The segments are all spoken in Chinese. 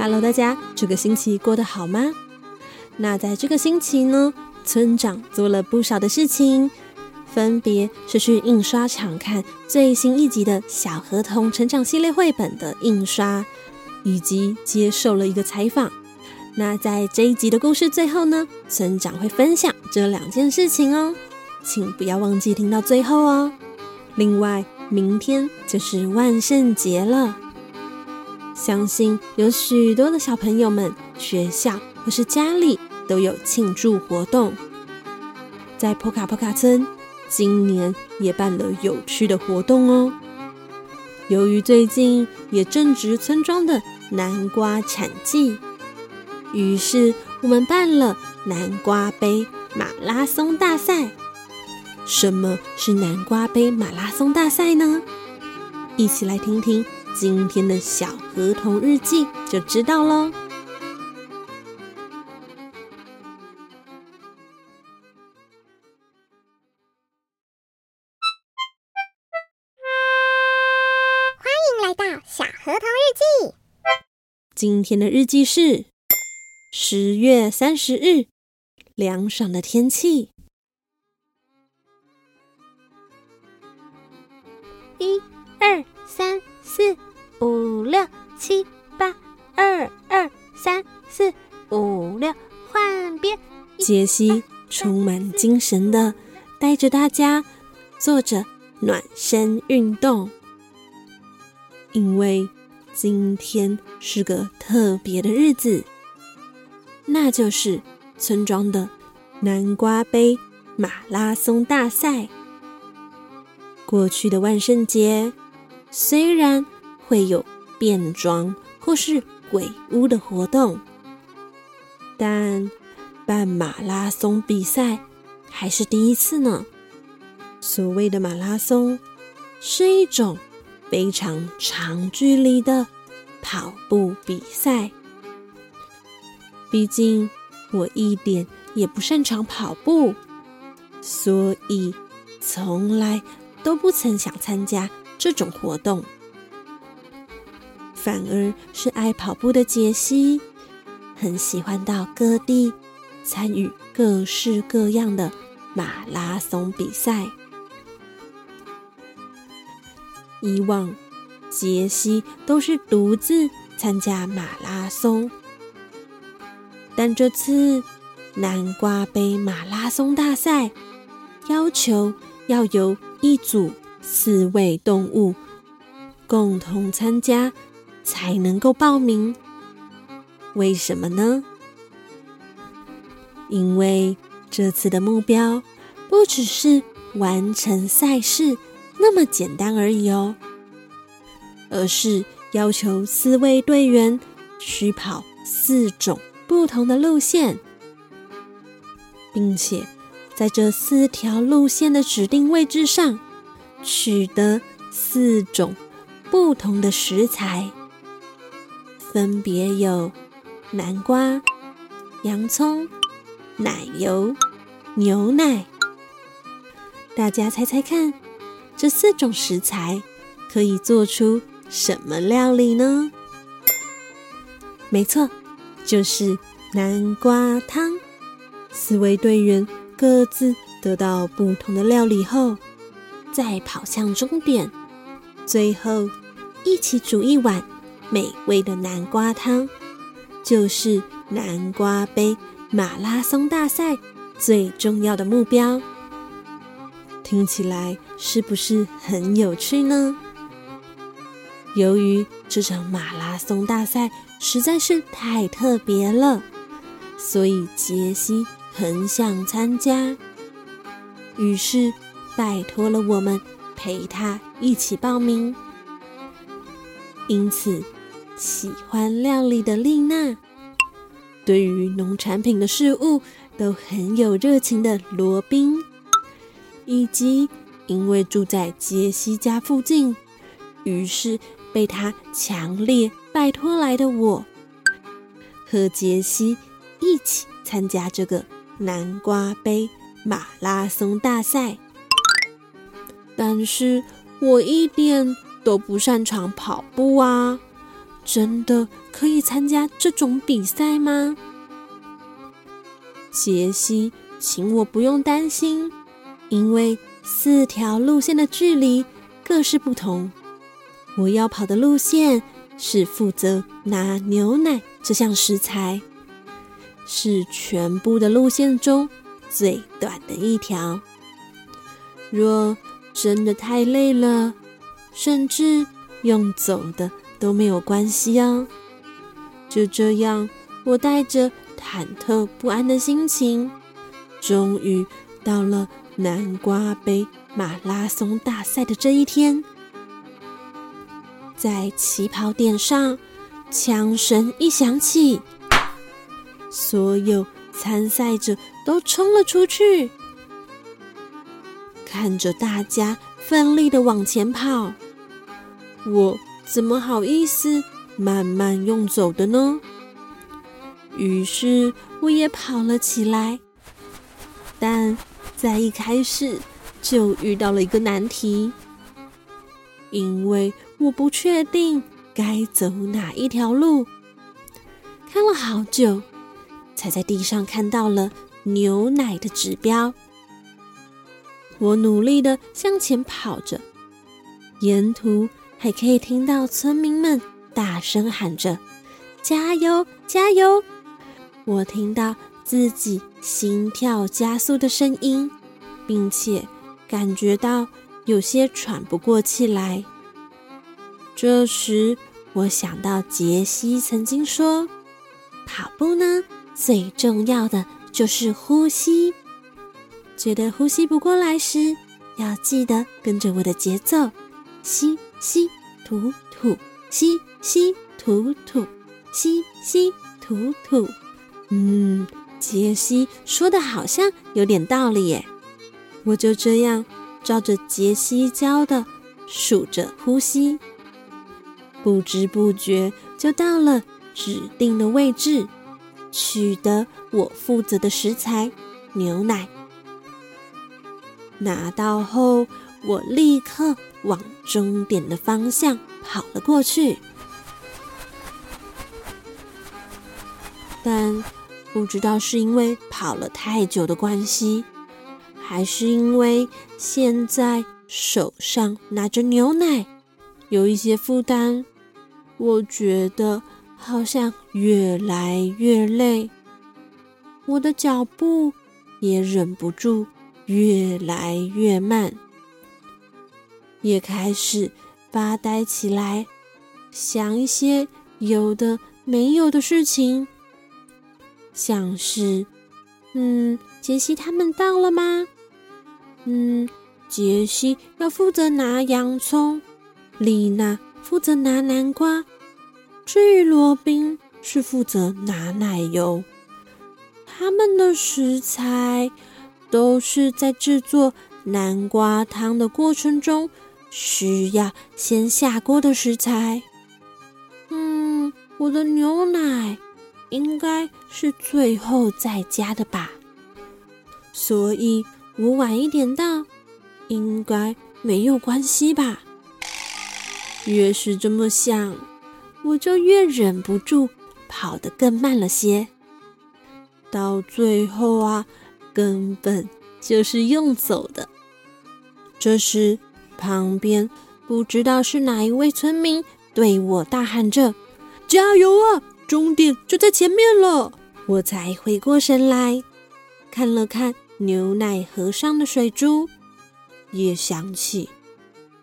Hello，大家，这个星期过得好吗？那在这个星期呢，村长做了不少的事情，分别是去印刷厂看最新一集的小河童成长系列绘本的印刷，以及接受了一个采访。那在这一集的故事最后呢，村长会分享这两件事情哦，请不要忘记听到最后哦。另外，明天就是万圣节了，相信有许多的小朋友们，学校或是家里都有庆祝活动。在波卡波卡村，今年也办了有趣的活动哦。由于最近也正值村庄的南瓜产季。于是我们办了南瓜杯马拉松大赛。什么是南瓜杯马拉松大赛呢？一起来听听今天的小河童日记就知道喽。欢迎来到小河童日记。今天的日记是。十月三十日，凉爽的天气。四、五、六、七、八，二、二、三、四、五、六，换边。杰西充满精神的带着大家做着暖身运动，因为今天是个特别的日子。那就是村庄的南瓜杯马拉松大赛。过去的万圣节虽然会有变装或是鬼屋的活动，但办马拉松比赛还是第一次呢。所谓的马拉松是一种非常长距离的跑步比赛。毕竟我一点也不擅长跑步，所以从来都不曾想参加这种活动。反而是爱跑步的杰西，很喜欢到各地参与各式各样的马拉松比赛。以往杰西都是独自参加马拉松。但这次南瓜杯马拉松大赛要求要由一组四位动物共同参加才能够报名。为什么呢？因为这次的目标不只是完成赛事那么简单而已哦，而是要求四位队员须跑四种。不同的路线，并且在这四条路线的指定位置上取得四种不同的食材，分别有南瓜、洋葱、奶油、牛奶。大家猜猜看，这四种食材可以做出什么料理呢？没错。就是南瓜汤。四位队员各自得到不同的料理后，再跑向终点，最后一起煮一碗美味的南瓜汤，就是南瓜杯马拉松大赛最重要的目标。听起来是不是很有趣呢？由于这场马拉松大赛，实在是太特别了，所以杰西很想参加，于是拜托了我们陪他一起报名。因此，喜欢料理的丽娜，对于农产品的事物都很有热情的罗宾，以及因为住在杰西家附近，于是被他强烈拜托来的我，和杰西一起参加这个南瓜杯马拉松大赛。但是我一点都不擅长跑步啊！真的可以参加这种比赛吗？杰西，请我不用担心，因为四条路线的距离各是不同。我要跑的路线是负责拿牛奶这项食材，是全部的路线中最短的一条。若真的太累了，甚至用走的都没有关系啊。就这样，我带着忐忑不安的心情，终于到了南瓜杯马拉松大赛的这一天。在起跑点上，枪声一响起，所有参赛者都冲了出去。看着大家奋力的往前跑，我怎么好意思慢慢用走的呢？于是我也跑了起来，但在一开始就遇到了一个难题，因为我不确定该走哪一条路，看了好久，才在地上看到了牛奶的指标。我努力地向前跑着，沿途还可以听到村民们大声喊着：“加油，加油！”我听到自己心跳加速的声音，并且感觉到有些喘不过气来。这时，我想到杰西曾经说：“跑步呢，最重要的就是呼吸。”觉得呼吸不过来时，要记得跟着我的节奏，吸吸吐吐，吸吸吐吐，吸吸吐吐。嗯，杰西说的好像有点道理耶。我就这样照着杰西教的数着呼吸，不知不觉就到了指定的位置，取得我负责的食材——牛奶。拿到后，我立刻往终点的方向跑了过去。但不知道是因为跑了太久的关系，还是因为现在手上拿着牛奶，有一些负担，我觉得好像越来越累，我的脚步也忍不住。越来越慢，也开始发呆起来，想一些有的没有的事情，像是，嗯，杰西他们到了吗？嗯，杰西要负责拿洋葱，丽娜负责拿南瓜，至于罗宾是负责拿奶油，他们的食材。都是在制作南瓜汤的过程中需要先下锅的食材。嗯，我的牛奶应该是最后再加的吧，所以我晚一点到，应该没有关系吧。越是这么想，我就越忍不住跑得更慢了些。到最后啊。根本就是用走的。这时，旁边不知道是哪一位村民对我大喊着：“加油啊！终点就在前面了！”我才回过神来，看了看牛奶盒上的水珠，也想起，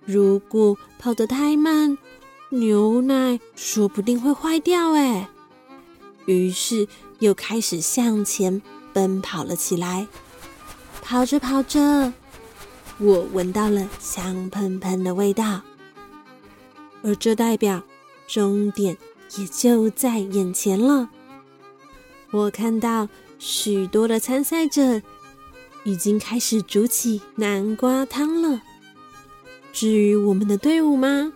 如果跑得太慢，牛奶说不定会坏掉。哎，于是又开始向前。奔跑了起来，跑着跑着，我闻到了香喷喷的味道，而这代表终点也就在眼前了。我看到许多的参赛者已经开始煮起南瓜汤了。至于我们的队伍吗？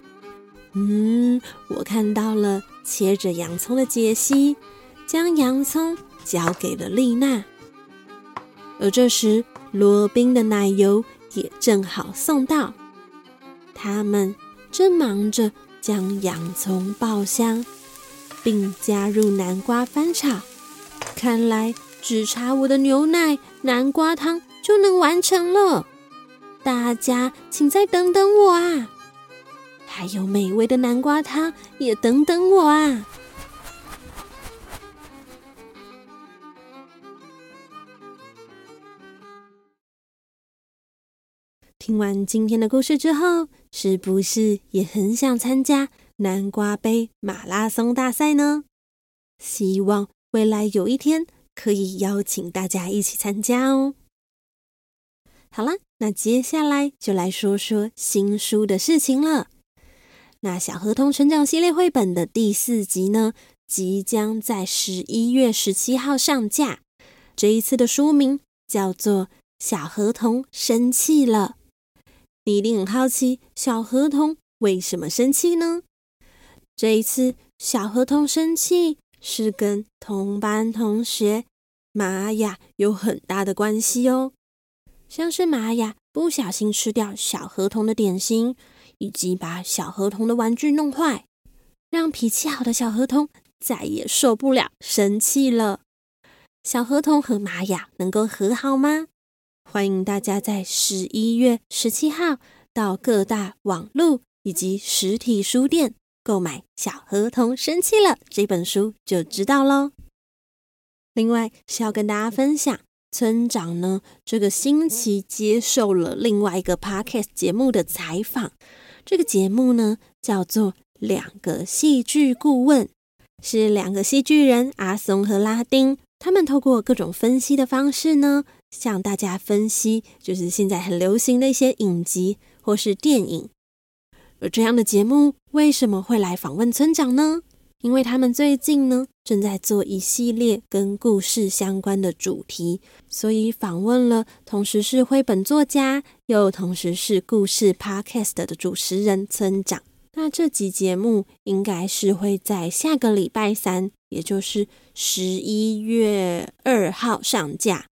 嗯，我看到了切着洋葱的杰西，将洋葱交给了丽娜。而这时，罗宾的奶油也正好送到，他们正忙着将洋葱爆香，并加入南瓜翻炒。看来只差我的牛奶南瓜汤就能完成了。大家请再等等我啊！还有美味的南瓜汤也等等我啊！听完今天的故事之后，是不是也很想参加南瓜杯马拉松大赛呢？希望未来有一天可以邀请大家一起参加哦。好啦，那接下来就来说说新书的事情了。那小河童成长系列绘本的第四集呢，即将在十一月十七号上架。这一次的书名叫做《小河童生气了》。你一定很好奇，小河童为什么生气呢？这一次，小河童生气是跟同班同学玛雅有很大的关系哦。像是玛雅不小心吃掉小河童的点心，以及把小河童的玩具弄坏，让脾气好的小河童再也受不了，生气了。小河童和玛雅能够和好吗？欢迎大家在十一月十七号到各大网络以及实体书店购买《小河童生气了》这本书，就知道喽。另外是要跟大家分享，村长呢这个星期接受了另外一个 podcast 节目的采访。这个节目呢叫做《两个戏剧顾问》，是两个戏剧人阿松和拉丁，他们透过各种分析的方式呢。向大家分析，就是现在很流行的一些影集或是电影。而这样的节目为什么会来访问村长呢？因为他们最近呢正在做一系列跟故事相关的主题，所以访问了同时是绘本作家又同时是故事 podcast 的主持人村长。那这集节目应该是会在下个礼拜三，也就是十一月二号上架。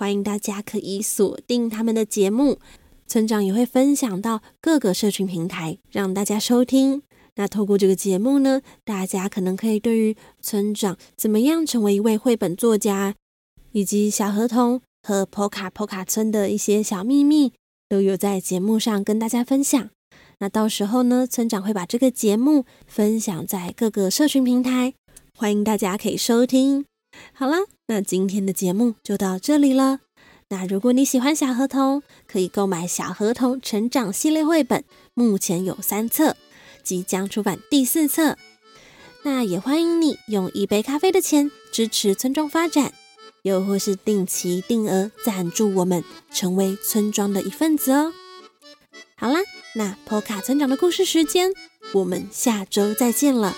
欢迎大家可以锁定他们的节目，村长也会分享到各个社群平台，让大家收听。那透过这个节目呢，大家可能可以对于村长怎么样成为一位绘本作家，以及小河童和波卡波卡村的一些小秘密，都有在节目上跟大家分享。那到时候呢，村长会把这个节目分享在各个社群平台，欢迎大家可以收听。好啦，那今天的节目就到这里了。那如果你喜欢小河童，可以购买《小河童成长系列绘本》，目前有三册，即将出版第四册。那也欢迎你用一杯咖啡的钱支持村庄发展，又或是定期定额赞助我们，成为村庄的一份子哦。好啦，那波卡村长的故事时间，我们下周再见了。